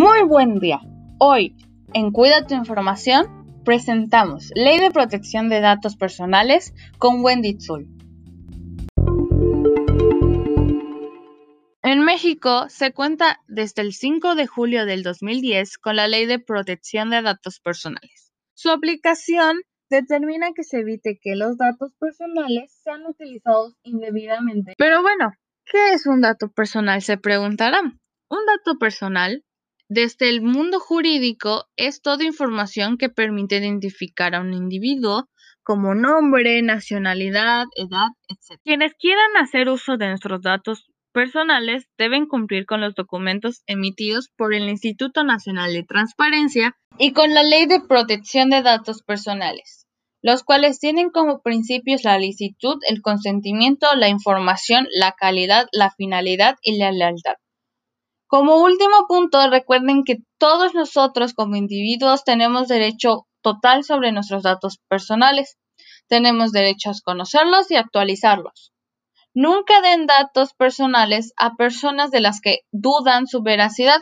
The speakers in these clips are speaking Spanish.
Muy buen día. Hoy, en Cuida tu Información, presentamos Ley de Protección de Datos Personales con Wendy Tzul. En México se cuenta desde el 5 de julio del 2010 con la Ley de Protección de Datos Personales. Su aplicación determina que se evite que los datos personales sean utilizados indebidamente. Pero bueno, ¿qué es un dato personal? Se preguntarán. Un dato personal desde el mundo jurídico es toda información que permite identificar a un individuo como nombre, nacionalidad, edad, etc. Quienes quieran hacer uso de nuestros datos personales deben cumplir con los documentos emitidos por el Instituto Nacional de Transparencia y con la Ley de Protección de Datos Personales, los cuales tienen como principios la licitud, el consentimiento, la información, la calidad, la finalidad y la lealtad. Como último punto, recuerden que todos nosotros como individuos tenemos derecho total sobre nuestros datos personales. Tenemos derecho a conocerlos y actualizarlos. Nunca den datos personales a personas de las que dudan su veracidad,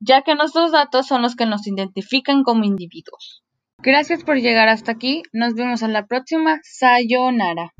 ya que nuestros datos son los que nos identifican como individuos. Gracias por llegar hasta aquí. Nos vemos en la próxima. Sayonara.